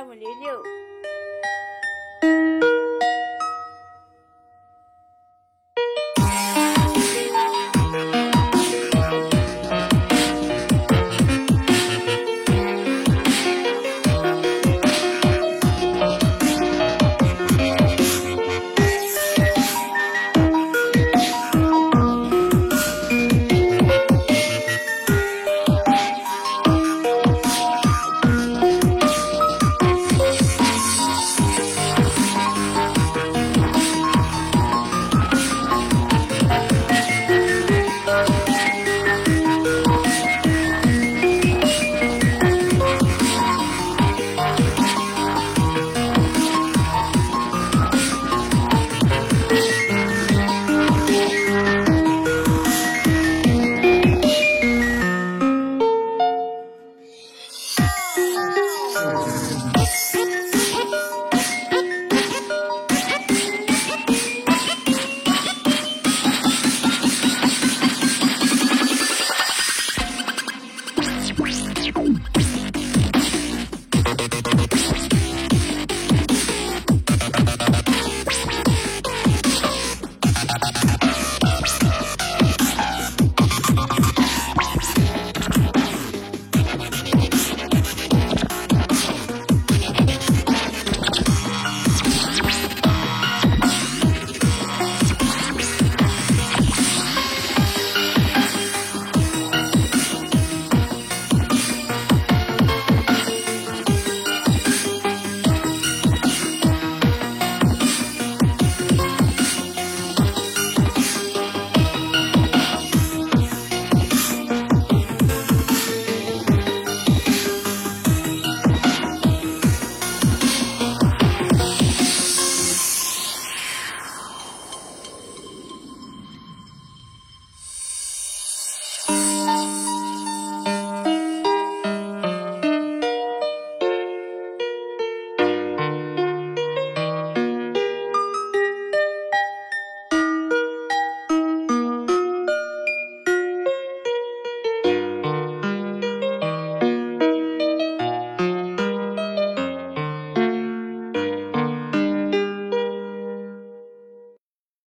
九九三五零六。